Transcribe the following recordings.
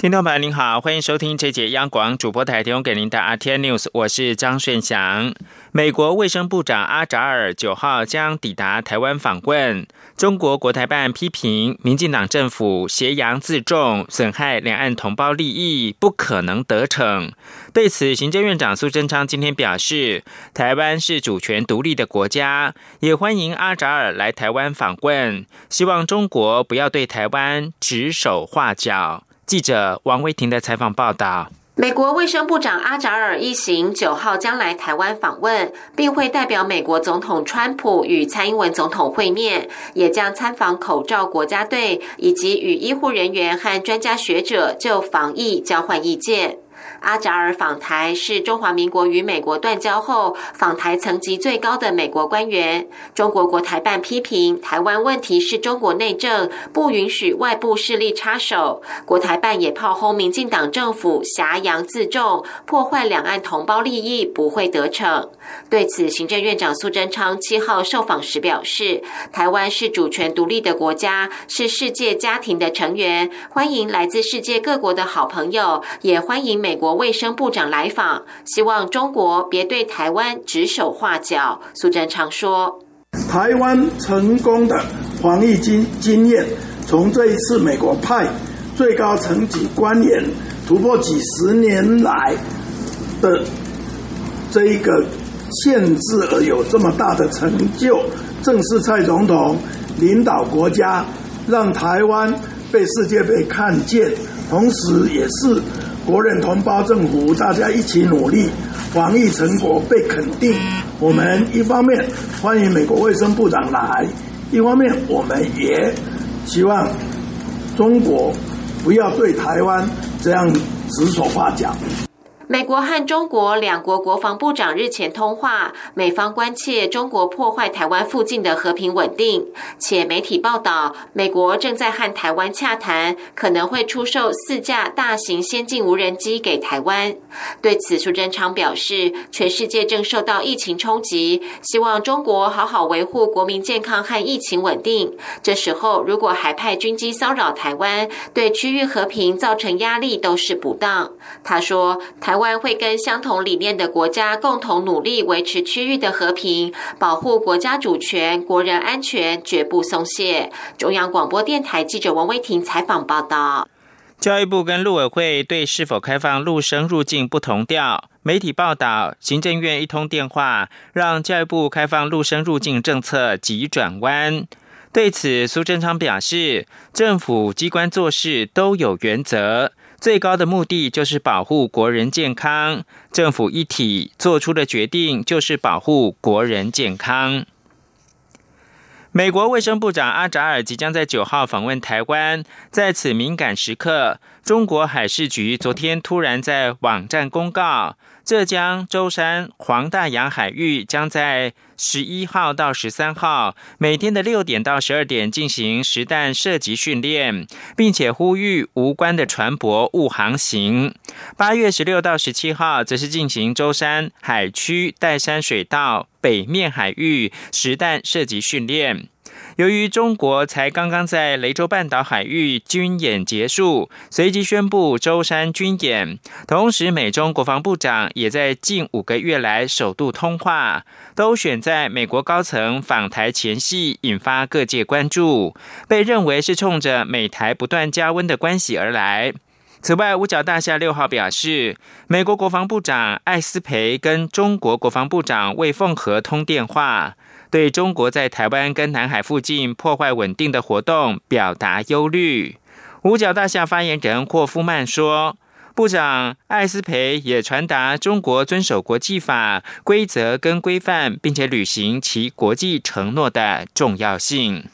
听众朋友您好，欢迎收听这节央广主播台提供给您的 R T News，我是张顺祥。美国卫生部长阿扎尔九号将抵达台湾访问。中国国台办批评民进党政府挟洋自重，损害两岸同胞利益，不可能得逞。对此，行政院长苏贞昌今天表示，台湾是主权独立的国家，也欢迎阿扎尔来台湾访问，希望中国不要对台湾指手画脚。记者王威婷的采访报道。美国卫生部长阿扎尔一行九号将来台湾访问，并会代表美国总统川普与蔡英文总统会面，也将参访口罩国家队，以及与医护人员和专家学者就防疫交换意见。阿扎尔访台是中华民国与美国断交后访台层级最高的美国官员。中国国台办批评台湾问题是中国内政，不允许外部势力插手。国台办也炮轰民进党政府挟洋自重，破坏两岸同胞利益，不会得逞。对此，行政院长苏贞昌七号受访时表示，台湾是主权独立的国家，是世界家庭的成员，欢迎来自世界各国的好朋友，也欢迎美美国。卫生部长来访，希望中国别对台湾指手画脚。苏贞昌说：“台湾成功的防疫经经验，从这一次美国派最高层级官员突破几十年来的这一个限制而有这么大的成就，正是蔡总统领导国家，让台湾被世界被看见，同时也是。”国人同胞政府，大家一起努力，防疫成果被肯定。我们一方面欢迎美国卫生部长来，一方面我们也希望中国不要对台湾这样指手画脚。美国和中国两国国防部长日前通话，美方关切中国破坏台湾附近的和平稳定，且媒体报道，美国正在和台湾洽谈，可能会出售四架大型先进无人机给台湾。对此，苏贞昌表示，全世界正受到疫情冲击，希望中国好好维护国民健康和疫情稳定。这时候，如果还派军机骚扰台湾，对区域和平造成压力，都是不当。他说，台。湾会跟相同理念的国家共同努力，维持区域的和平，保护国家主权、国人安全，绝不松懈。中央广播电台记者王威婷采访报道。教育部跟陆委会对是否开放陆生入境不同调。媒体报道，行政院一通电话，让教育部开放陆生入境政策急转弯。对此，苏贞昌表示，政府机关做事都有原则。最高的目的就是保护国人健康，政府一体做出的决定就是保护国人健康。美国卫生部长阿扎尔即将在九号访问台湾，在此敏感时刻，中国海事局昨天突然在网站公告。浙江舟山黄大洋海域将在十一号到十三号每天的六点到十二点进行实弹射击训练，并且呼吁无关的船舶勿航行。八月十六到十七号则是进行舟山海区岱山水道北面海域实弹射击训练。由于中国才刚刚在雷州半岛海域军演结束，随即宣布舟山军演。同时，美中国防部长也在近五个月来首度通话，都选在美国高层访台前夕，引发各界关注，被认为是冲着美台不断加温的关系而来。此外，五角大厦六号表示，美国国防部长艾斯培跟中国国防部长魏凤和通电话。对中国在台湾跟南海附近破坏稳定的活动表达忧虑。五角大厦发言人霍夫曼说：“部长艾斯培也传达中国遵守国际法规则跟规范，并且履行其国际承诺的重要性。”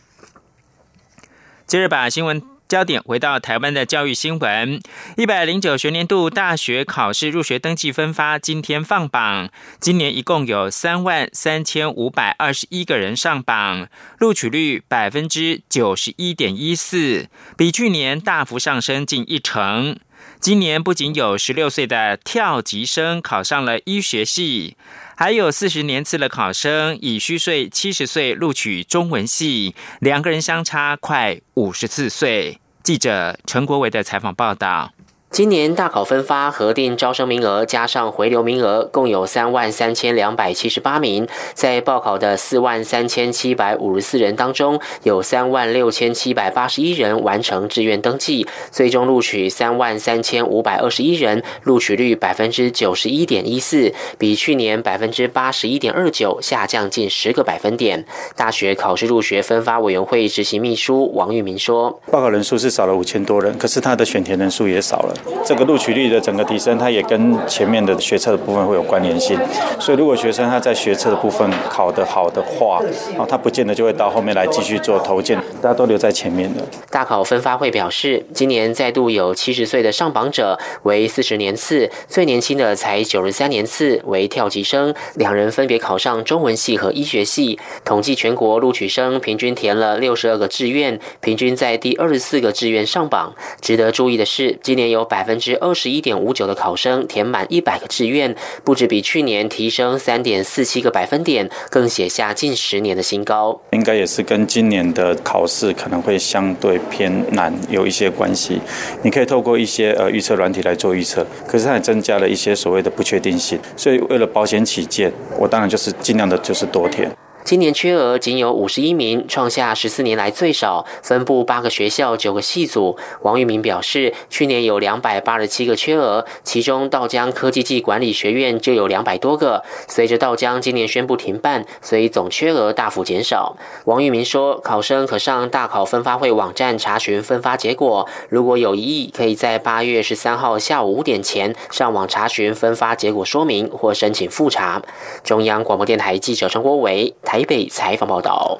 接着把新闻。焦点回到台湾的教育新闻，一百零九学年度大学考试入学登记分发今天放榜，今年一共有三万三千五百二十一个人上榜，录取率百分之九十一点一四，比去年大幅上升近一成。今年不仅有十六岁的跳级生考上了医学系，还有四十年次的考生以虚岁七十岁录取中文系，两个人相差快五十四岁。记者陈国伟的采访报道。今年大考分发核定招生名额加上回流名额，共有三万三千两百七十八名。在报考的四万三千七百五十四人当中，有三万六千七百八十一人完成志愿登记，最终录取三万三千五百二十一人，录取率百分之九十一点一四，比去年百分之八十一点二九下降近十个百分点。大学考试入学分发委员会执行秘书王玉明说：“报考人数是少了五千多人，可是他的选填人数也少了。”这个录取率的整个提升，它也跟前面的学测的部分会有关联性。所以，如果学生他在学测的部分考得好的话，啊，他不见得就会到后面来继续做投件，大家都留在前面的。大考分发会表示，今年再度有七十岁的上榜者为四十年次，最年轻的才九十三年次为跳级生，两人分别考上中文系和医学系。统计全国录取生平均填了六十二个志愿，平均在第二十四个志愿上榜。值得注意的是，今年有百分之。二十一点五九的考生填满一百个志愿，不止比去年提升三点四七个百分点，更写下近十年的新高。应该也是跟今年的考试可能会相对偏难有一些关系。你可以透过一些呃预测软体来做预测，可是它也增加了一些所谓的不确定性。所以为了保险起见，我当然就是尽量的就是多填。今年缺额仅有五十一名，创下十四年来最少。分布八个学校、九个系组。王玉明表示，去年有两百八十七个缺额，其中道江科技技管理学院就有两百多个。随着道江今年宣布停办，所以总缺额大幅减少。王玉明说，考生可上大考分发会网站查询分发结果，如果有异议，可以在八月十三号下午五点前上网查询分发结果说明或申请复查。中央广播电台记者陈国伟台。台北采访报道：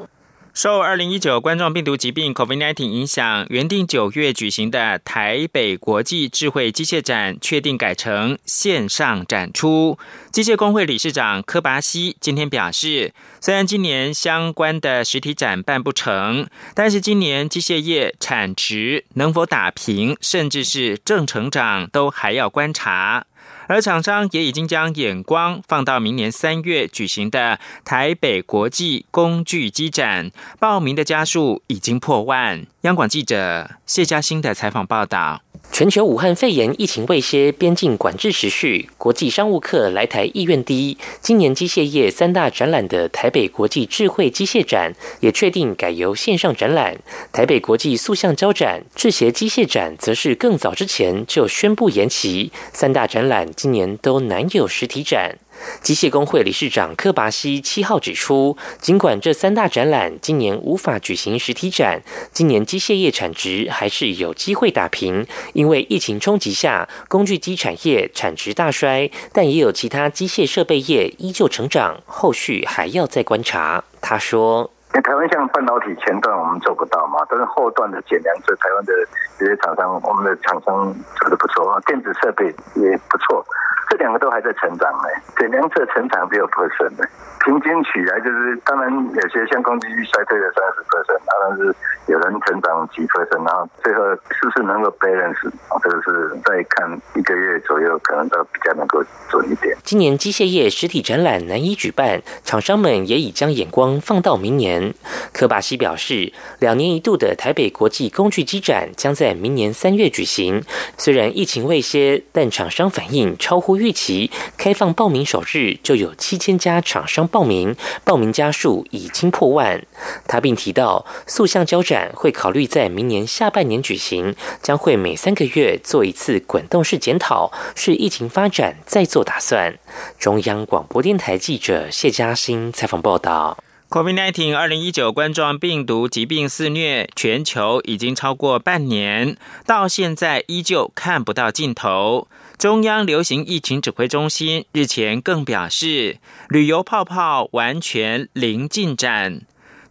受二零一九冠状病毒疾病 （COVID-19） 影响，原定九月举行的台北国际智慧机械展，确定改成线上展出。机械工会理事长柯拔西今天表示，虽然今年相关的实体展办不成，但是今年机械业产值能否打平，甚至是正成长，都还要观察。而厂商也已经将眼光放到明年三月举行的台北国际工具机展，报名的家数已经破万。央广记者谢嘉欣的采访报道。全球武汉肺炎疫情未歇，边境管制持续，国际商务客来台意愿低。今年机械业三大展览的台北国际智慧机械展也确定改由线上展览，台北国际塑橡胶展、制鞋机械展则是更早之前就宣布延期。三大展览今年都难有实体展。机械工会理事长克拔西七号指出，尽管这三大展览今年无法举行实体展，今年机械业产值还是有机会打平。因为疫情冲击下，工具机产业产值大衰，但也有其他机械设备业依旧成长，后续还要再观察。他说。台湾像半导体前段我们做不到嘛，但是后段的减量这，台湾的这些厂商，我们的厂商做的不错，电子设备也不错，这两个都还在成长呢。减量车成长比较不顺的，平均起来就是，当然有些像工具衰退了三十 percent，当然是有人成长几 percent，然后最后是不是能够 balance，这个是再看一个月左右，可能都比较能够准一点。今年机械业实体展览难以举办，厂商们也已将眼光放到明年。科巴西表示，两年一度的台北国际工具机展将在明年三月举行。虽然疫情未歇，但厂商反应超乎预期。开放报名首日就有七千家厂商报名，报名家数已经破万。他并提到，塑橡胶展会考虑在明年下半年举行，将会每三个月做一次滚动式检讨，是疫情发展再做打算。中央广播电台记者谢嘉欣采访报道。COVID-19 二零一九冠状病毒疾病肆虐全球已经超过半年，到现在依旧看不到尽头。中央流行疫情指挥中心日前更表示，旅游泡泡完全零进展。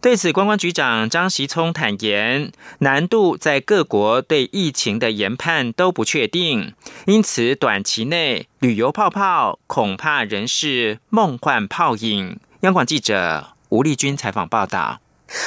对此，观光局长张习聪坦言，难度在各国对疫情的研判都不确定，因此短期内旅游泡泡恐怕仍是梦幻泡影。央广记者。吴丽君采访报道。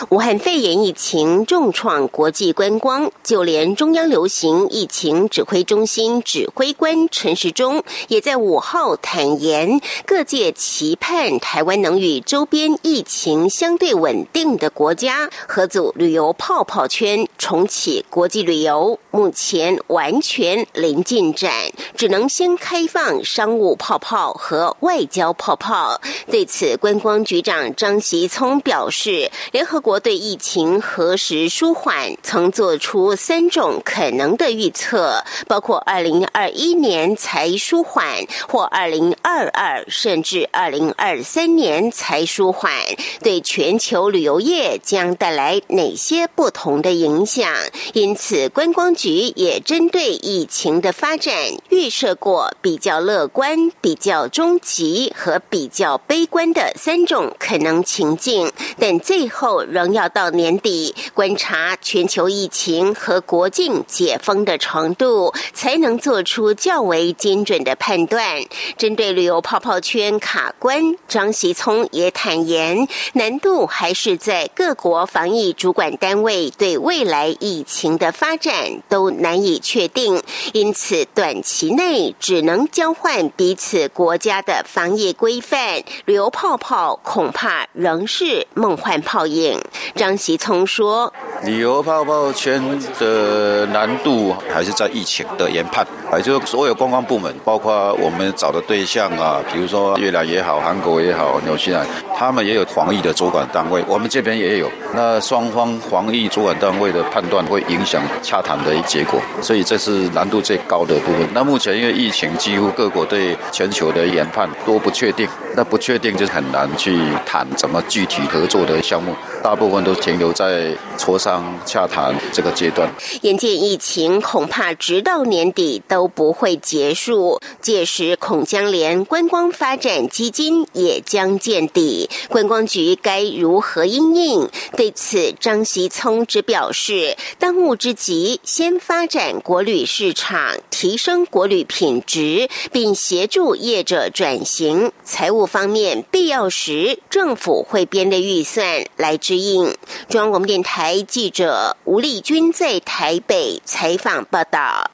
武汉肺炎疫情重创国际观光，就连中央流行疫情指挥中心指挥官陈时中也在五号坦言，各界期盼台湾能与周边疫情相对稳定的国家合组旅游泡泡圈，重启国际旅游。目前完全零进展，只能先开放商务泡泡和外交泡泡。对此，观光局长张习聪表示，联合国对疫情何时舒缓，曾做出三种可能的预测，包括二零二一年才舒缓，或二零二二甚至二零二三年才舒缓，对全球旅游业将带来哪些不同的影响？因此，观光局也针对疫情的发展预设过比较乐观、比较终极和比较悲观的三种可能情境，但最后仍要。到年底观察全球疫情和国境解封的程度，才能做出较为精准的判断。针对旅游泡泡圈卡关，张习聪也坦言，难度还是在各国防疫主管单位对未来疫情的发展都难以确定，因此短期内只能交换彼此国家的防疫规范，旅游泡泡恐怕仍是梦幻泡影。张习聪说：“旅游泡泡圈的难度还是在疫情的研判，也就是所有观光部门，包括我们找的对象啊，比如说越南也好，韩国也好，纽西兰，他们也有防疫的主管单位，我们这边也有。那双方防疫主管单位的判断会影响洽谈的结果，所以这是难度最高的部分。那目前因为疫情，几乎各国对全球的研判都不确定，那不确定就很难去谈怎么具体合作的项目，大部分。”都停留在磋商当洽谈这个阶段。眼见疫情恐怕直到年底都不会结束，届时恐将连观光发展基金也将见底。观光局该如何应应？对此，张习聪只表示，当务之急先发展国旅市场，提升国旅品质，并协助业者转型。财务方面，必要时政府会编的预算来支应。中央广播电台记者吴丽君在台北采访报道。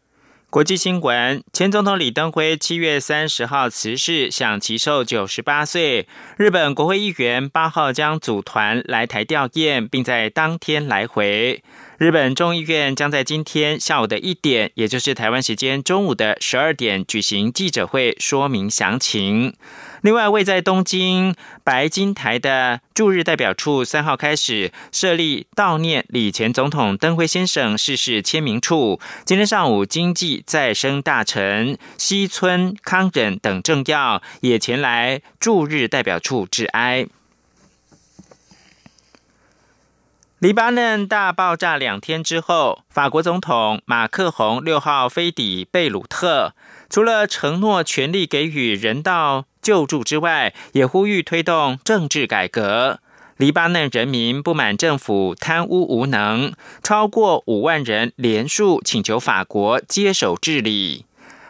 国际新闻：前总统李登辉七月三十号辞世，享其寿九十八岁。日本国会议员八号将组团来台吊唁，并在当天来回。日本众议院将在今天下午的一点，也就是台湾时间中午的十二点举行记者会，说明详情。另外，位在东京白金台的驻日代表处三号开始设立悼念李前总统登辉先生逝世签名处。今天上午，经济再生大臣西村康忍等政要也前来驻日代表处致哀。黎巴嫩大爆炸两天之后，法国总统马克宏六号飞抵贝鲁特，除了承诺全力给予人道。救助之外，也呼吁推动政治改革。黎巴嫩人民不满政府贪污无能，超过五万人连数请求法国接手治理。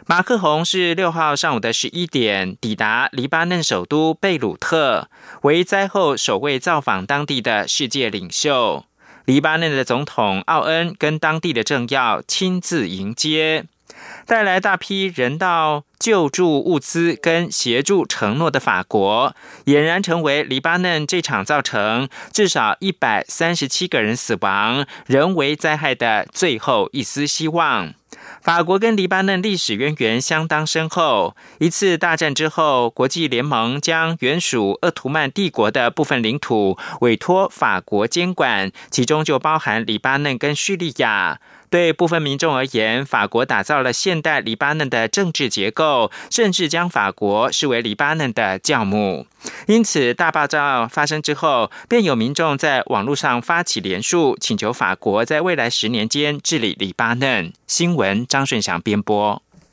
马克宏是六号上午的十一点抵达黎巴嫩首都贝鲁特，为灾后首位造访当地的世界领袖。黎巴嫩的总统奥恩跟当地的政要亲自迎接。带来大批人道救助物资跟协助承诺的法国，俨然成为黎巴嫩这场造成至少一百三十七个人死亡人为灾害的最后一丝希望。法国跟黎巴嫩历史渊源相当深厚，一次大战之后，国际联盟将原属鄂图曼帝国的部分领土委托法国监管，其中就包含黎巴嫩跟叙利亚。对部分民众而言，法国打造了现代黎巴嫩的政治结构，甚至将法国视为黎巴嫩的教母。因此，大爆炸发生之后，便有民众在网络上发起联署，请求法国在未来十年间治理黎巴嫩。新闻：张顺祥编播。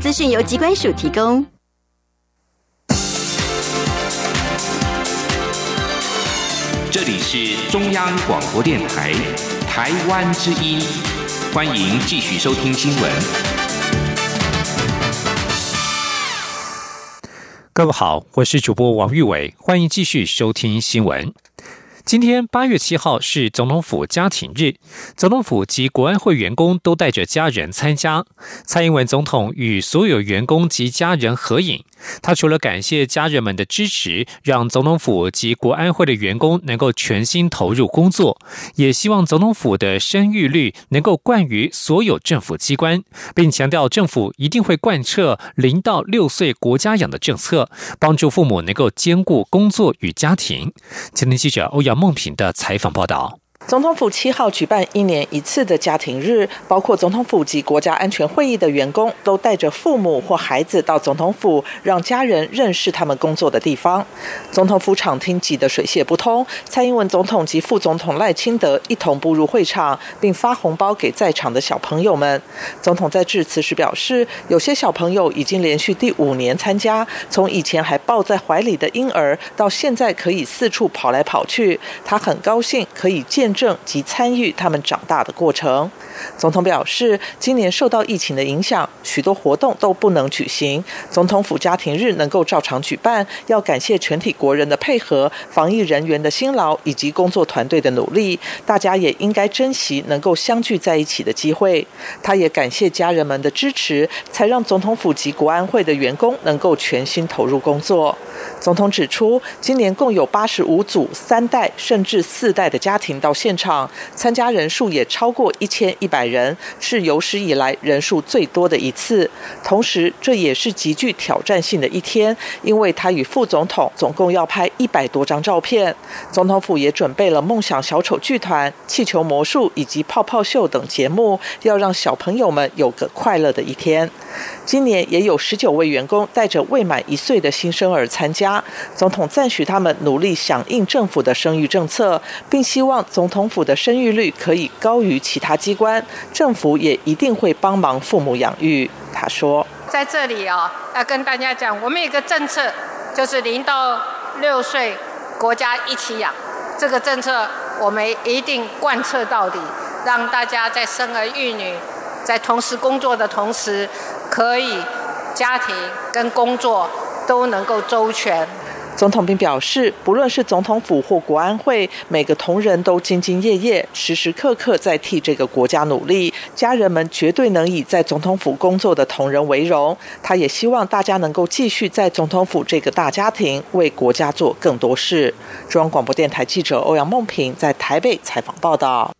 资讯由机关署提供。这里是中央广播电台台湾之音，欢迎继续收听新闻。各位好，我是主播王玉伟，欢迎继续收听新闻。今天八月七号是总统府家庭日，总统府及国安会员工都带着家人参加。蔡英文总统与所有员工及家人合影。他除了感谢家人们的支持，让总统府及国安会的员工能够全心投入工作，也希望总统府的生育率能够冠于所有政府机关，并强调政府一定会贯彻零到六岁国家养的政策，帮助父母能够兼顾工作与家庭。前天记者欧阳梦平的采访报道。总统府七号举办一年一次的家庭日，包括总统府及国家安全会议的员工都带着父母或孩子到总统府，让家人认识他们工作的地方。总统府场厅挤得水泄不通，蔡英文总统及副总统赖清德一同步入会场，并发红包给在场的小朋友们。总统在致辞时表示，有些小朋友已经连续第五年参加，从以前还抱在怀里的婴儿，到现在可以四处跑来跑去，他很高兴可以见。证及参与他们长大的过程。总统表示，今年受到疫情的影响，许多活动都不能举行。总统府家庭日能够照常举办，要感谢全体国人的配合、防疫人员的辛劳以及工作团队的努力。大家也应该珍惜能够相聚在一起的机会。他也感谢家人们的支持，才让总统府及国安会的员工能够全心投入工作。总统指出，今年共有八十五组三代甚至四代的家庭到现现场，参加人数也超过一千一百人，是有史以来人数最多的一次。同时，这也是极具挑战性的一天，因为他与副总统总共要拍一百多张照片。总统府也准备了梦想小丑剧团、气球魔术以及泡泡秀等节目，要让小朋友们有个快乐的一天。今年也有十九位员工带着未满一岁的新生儿参加，总统赞许他们努力响应政府的生育政策，并希望总统府的生育率可以高于其他机关，政府也一定会帮忙父母养育。他说：“在这里啊，要跟大家讲，我们有个政策，就是零到六岁国家一起养，这个政策我们一定贯彻到底，让大家在生儿育女，在同时工作的同时。”可以，家庭跟工作都能够周全。总统并表示，不论是总统府或国安会，每个同仁都兢兢业业，时时刻刻在替这个国家努力。家人们绝对能以在总统府工作的同仁为荣。他也希望大家能够继续在总统府这个大家庭为国家做更多事。中央广播电台记者欧阳梦平在台北采访报道。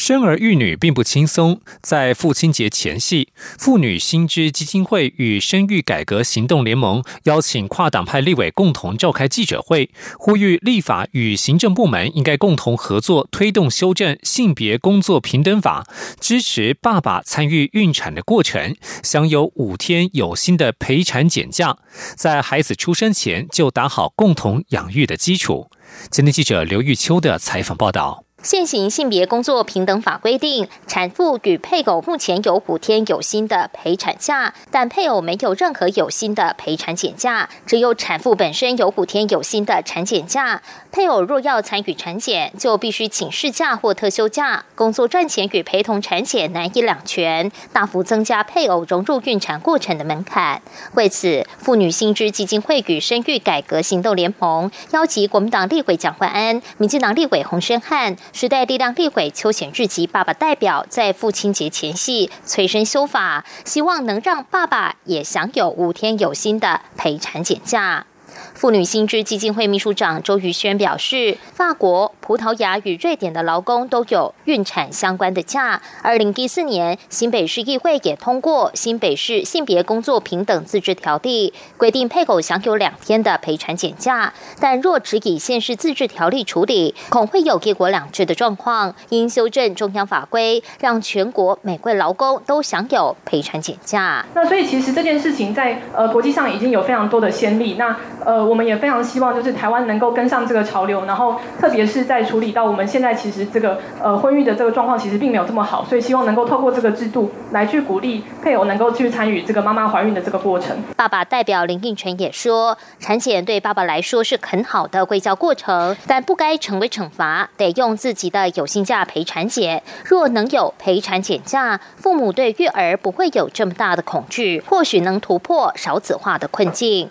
生儿育女并不轻松。在父亲节前夕，妇女新知基金会与生育改革行动联盟邀请跨党派立委共同召开记者会，呼吁立法与行政部门应该共同合作，推动修正性别工作平等法，支持爸爸参与孕产的过程，享有五天有薪的陪产减假，在孩子出生前就打好共同养育的基础。今天记者刘玉秋的采访报道。现行性别工作平等法规定，产妇与配偶目前有五天有薪的陪产假，但配偶没有任何有薪的陪产检假，只有产妇本身有五天有薪的产检假。配偶若要参与产检，就必须请事假或特休假。工作赚钱与陪同产检难以两全，大幅增加配偶融入孕产过程的门槛。为此，妇女新知基金会与生育改革行动联盟邀集国民党立委蒋焕安、民进党立委洪宣汉。时代力量立委邱显日及爸爸代表在父亲节前夕催生修法，希望能让爸爸也享有五天有薪的陪产检假。妇女新知基金会秘书长周瑜轩表示，法国。葡萄牙与瑞典的劳工都有孕产相关的假。二零一四年，新北市议会也通过《新北市性别工作平等自治条例》，规定配偶享有两天的陪产检假。但若只以县市自治条例处理，恐会有一国两制的状况。应修正中央法规，让全国每位劳工都享有陪产检假。那所以其实这件事情在呃国际上已经有非常多的先例。那呃我们也非常希望就是台湾能够跟上这个潮流，然后特别是在处理到我们现在其实这个呃婚育的这个状况其实并没有这么好，所以希望能够透过这个制度来去鼓励配偶能够去参与这个妈妈怀孕的这个过程。爸爸代表林应泉也说，产检对爸爸来说是很好的归教过程，但不该成为惩罚，得用自己的有薪假陪产检。若能有陪产检假，父母对育儿不会有这么大的恐惧，或许能突破少子化的困境。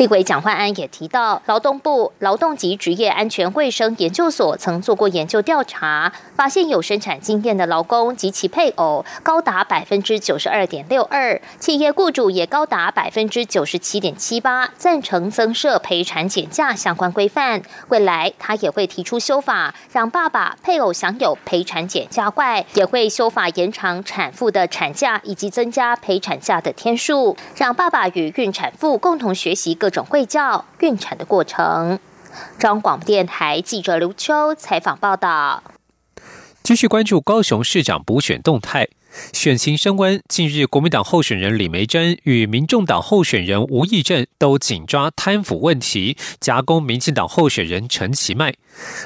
立委蒋焕安也提到，劳动部劳动及职业安全卫生研究所曾做过研究调查，发现有生产经验的劳工及其配偶高达百分之九十二点六二，企业雇主也高达百分之九十七点七八赞成增设陪产检假相关规范。未来他也会提出修法，让爸爸配偶享有陪产检假外，也会修法延长产妇的产假以及增加陪产假的天数，让爸爸与孕产妇共同学习各。种会教孕产的过程。张广电台记者刘秋采访报道。继续关注高雄市长补选动态。选情升温，近日国民党候选人李梅珍与民众党候选人吴益政都紧抓贪腐问题，夹攻民进党候选人陈其迈。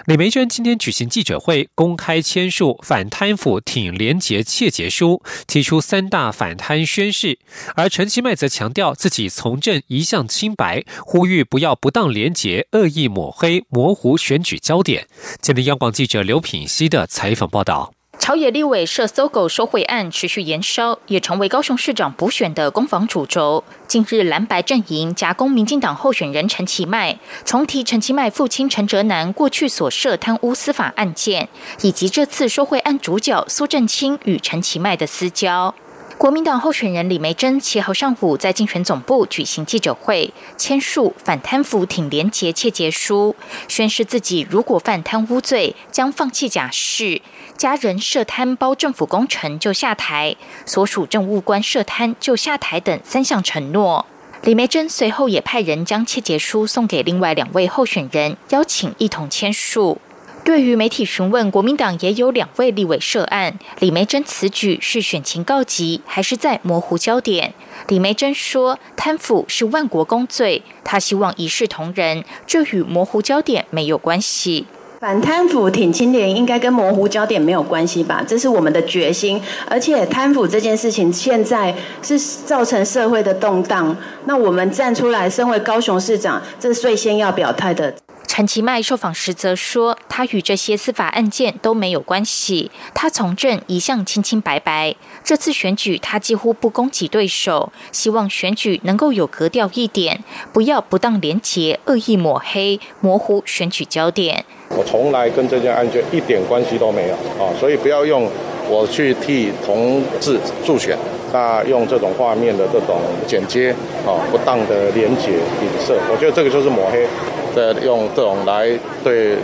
李梅珍今天举行记者会，公开签署反贪腐挺廉洁切结书，提出三大反贪宣誓。而陈其迈则强调自己从政一向清白，呼吁不要不当廉洁、恶意抹黑、模糊选举焦点。今天央广记者刘品熙的采访报道。朝野立委涉搜狗收贿案持续延烧，也成为高雄市长补选的攻防主轴。近日，蓝白阵营夹攻民进党候选人陈其迈，重提陈其迈父亲陈哲南过去所涉贪污司法案件，以及这次收贿案主角苏正清与陈其迈的私交。国民党候选人李梅珍七号上午在竞选总部举行记者会，签署反贪腐挺廉洁切结书，宣誓自己如果犯贪污罪，将放弃假释；家人涉贪包政府工程就下台，所属政务官涉贪就下台等三项承诺。李梅珍随后也派人将切结书送给另外两位候选人，邀请一同签署。对于媒体询问，国民党也有两位立委涉案，李梅珍此举是选情告急，还是在模糊焦点？李梅珍说，贪腐是万国公罪，他希望一视同仁，这与模糊焦点没有关系。反贪腐挺清廉，应该跟模糊焦点没有关系吧？这是我们的决心。而且贪腐这件事情现在是造成社会的动荡，那我们站出来，身为高雄市长，这是最先要表态的。陈其迈受访时则说，他与这些司法案件都没有关系，他从政一向清清白白。这次选举他几乎不攻击对手，希望选举能够有格调一点，不要不当廉洁、恶意抹黑、模糊选举焦点。我从来跟这件案件一点关系都没有啊，所以不要用我去替同志助选，那用这种画面的这种剪接啊，不当的廉洁影射，我觉得这个就是抹黑。的用这种来对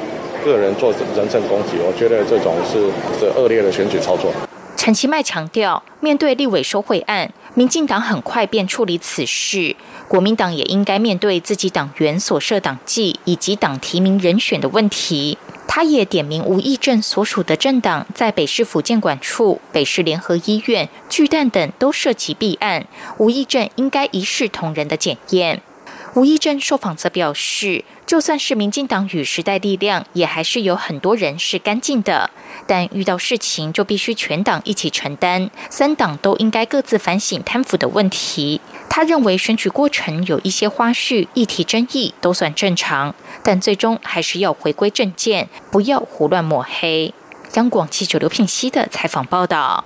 个人做人身攻击，我觉得这种是这恶劣的选举操作。陈其迈强调，面对立委收贿案，民进党很快便处理此事，国民党也应该面对自己党员所设党纪以及党提名人选的问题。他也点名吴义正所属的政党在北市府建管处、北市联合医院、巨蛋等都涉及弊案，吴义正应该一视同仁的检验。吴义正受访则表示，就算是民进党与时代力量，也还是有很多人是干净的。但遇到事情就必须全党一起承担，三党都应该各自反省贪腐的问题。他认为选举过程有一些花絮、议题争议都算正常，但最终还是要回归正见，不要胡乱抹黑。央广记者刘品熙的采访报道。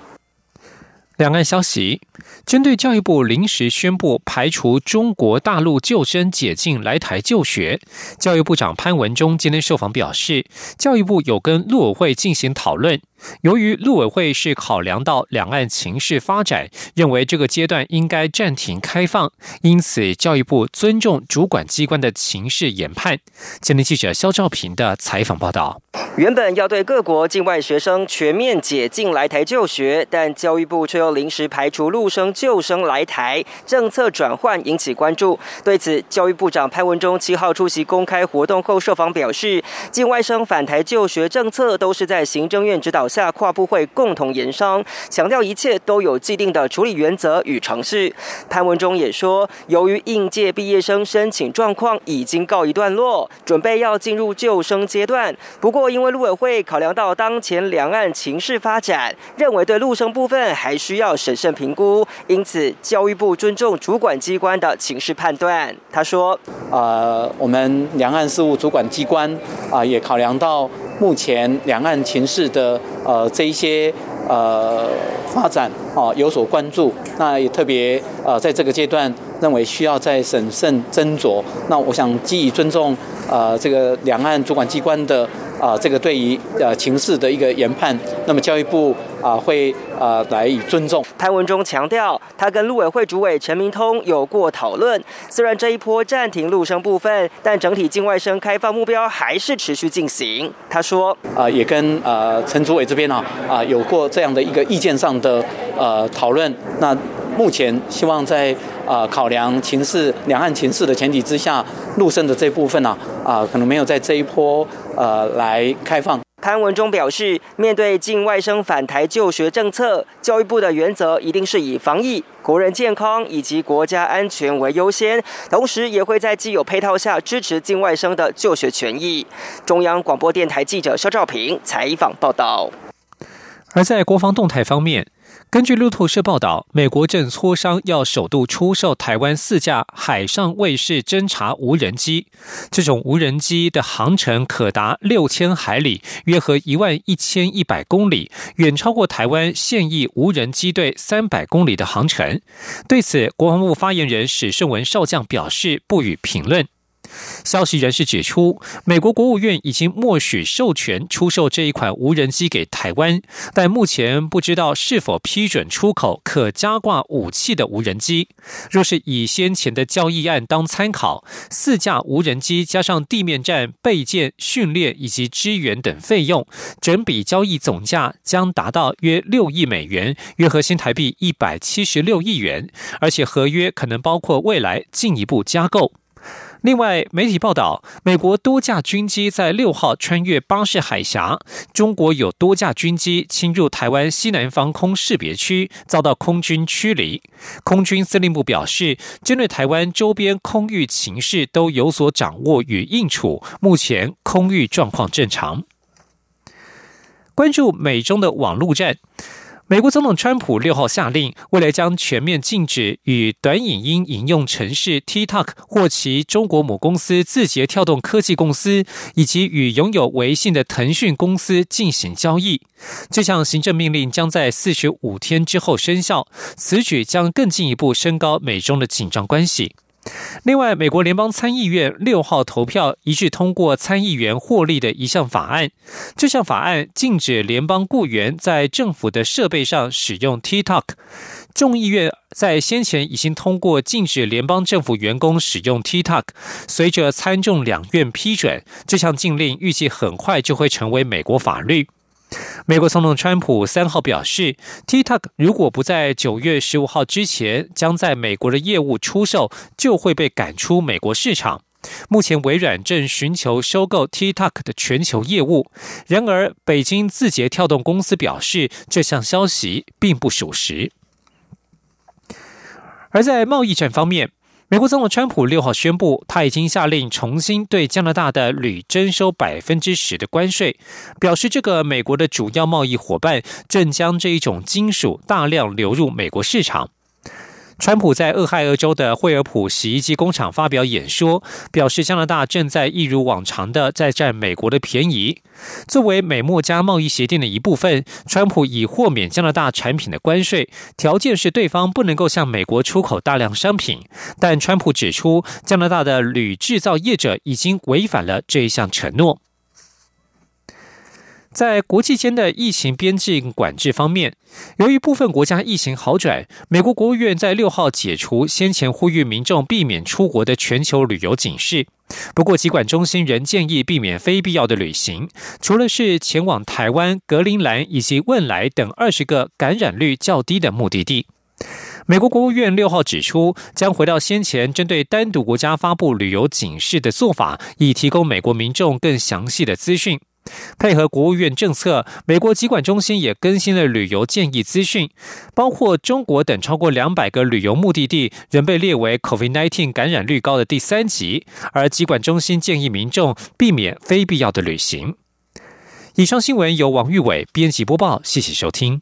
两岸消息：针对教育部临时宣布排除中国大陆救生解禁来台就学，教育部长潘文忠今天受访表示，教育部有跟陆委会进行讨论，由于陆委会是考量到两岸情势发展，认为这个阶段应该暂停开放，因此教育部尊重主管机关的情势研判。今天记者肖兆平的采访报道。原本要对各国境外学生全面解禁来台就学，但教育部却又临时排除陆生救生来台，政策转换引起关注。对此，教育部长潘文忠七号出席公开活动后受访表示，境外生返台就学政策都是在行政院指导下跨部会共同研商，强调一切都有既定的处理原则与程序。潘文忠也说，由于应届毕业生申请状况已经告一段落，准备要进入救生阶段，不过因为陆委会考量到当前两岸情势发展，认为对陆生部分还需要审慎评估，因此教育部尊重主管机关的情势判断。他说：“呃，我们两岸事务主管机关啊，也考量到目前两岸情势的呃这一些呃发展啊有所关注，那也特别呃在这个阶段认为需要再审慎斟酌。那我想基于尊重呃这个两岸主管机关的。”啊，这个对于呃情势的一个研判，那么教育部啊会啊来以尊重。潘文忠强调，他跟陆委会主委陈明通有过讨论，虽然这一波暂停陆生部分，但整体境外生开放目标还是持续进行。他说，啊也跟呃陈主委这边呢啊有过这样的一个意见上的呃讨论。那目前希望在啊考量情势、两岸情势的前提之下，陆生的这部分呢啊可能没有在这一波。呃，来开放。潘文忠表示，面对境外生返台就学政策，教育部的原则一定是以防疫、国人健康以及国家安全为优先，同时也会在既有配套下支持境外生的就学权益。中央广播电台记者肖兆平采访报道。而在国防动态方面。根据路透社报道，美国正磋商要首度出售台湾四架海上卫士侦察无人机。这种无人机的航程可达六千海里，约合一万一千一百公里，远超过台湾现役无人机队三百公里的航程。对此，国防部发言人史胜文少将表示不予评论。消息人士指出，美国国务院已经默许授权出售这一款无人机给台湾，但目前不知道是否批准出口可加挂武器的无人机。若是以先前的交易案当参考，四架无人机加上地面战备件、训练以及支援等费用，整笔交易总价将达到约六亿美元，约合新台币一百七十六亿元，而且合约可能包括未来进一步加购。另外，媒体报道，美国多架军机在六号穿越巴士海峡，中国有多架军机侵入台湾西南方空识别区，遭到空军驱离。空军司令部表示，针对台湾周边空域情势都有所掌握与应处，目前空域状况正常。关注美中的网络战。美国总统川普六号下令，未来将全面禁止与短影音引用程式 TikTok 或其中国母公司字节跳动科技公司，以及与拥有微信的腾讯公司进行交易。这项行政命令将在四十五天之后生效。此举将更进一步升高美中的紧张关系。另外，美国联邦参议院六号投票一致通过参议员获利的一项法案。这项法案禁止联邦雇员在政府的设备上使用 TikTok。众议院在先前已经通过禁止联邦政府员工使用 TikTok。随着参众两院批准，这项禁令预计很快就会成为美国法律。美国总统川普三号表示，TikTok 如果不在九月十五号之前将在美国的业务出售，就会被赶出美国市场。目前，微软正寻求收购 TikTok 的全球业务。然而，北京字节跳动公司表示，这项消息并不属实。而在贸易战方面，美国总统川普六号宣布，他已经下令重新对加拿大的铝征收百分之十的关税，表示这个美国的主要贸易伙伴正将这一种金属大量流入美国市场。川普在俄亥俄州的惠尔普洗衣机工厂发表演说，表示加拿大正在一如往常的在占美国的便宜。作为美墨加贸易协定的一部分，川普已豁免加拿大产品的关税，条件是对方不能够向美国出口大量商品。但川普指出，加拿大的铝制造业者已经违反了这一项承诺。在国际间的疫情边境管制方面，由于部分国家疫情好转，美国国务院在六号解除先前呼吁民众避免出国的全球旅游警示。不过，疾管中心仍建议避免非必要的旅行，除了是前往台湾、格陵兰以及汶莱等二十个感染率较低的目的地。美国国务院六号指出，将回到先前针对单独国家发布旅游警示的做法，以提供美国民众更详细的资讯。配合国务院政策，美国疾管中心也更新了旅游建议资讯，包括中国等超过两百个旅游目的地仍被列为 COVID-19 感染率高的第三级，而疾管中心建议民众避免非必要的旅行。以上新闻由王玉伟编辑播报，谢谢收听。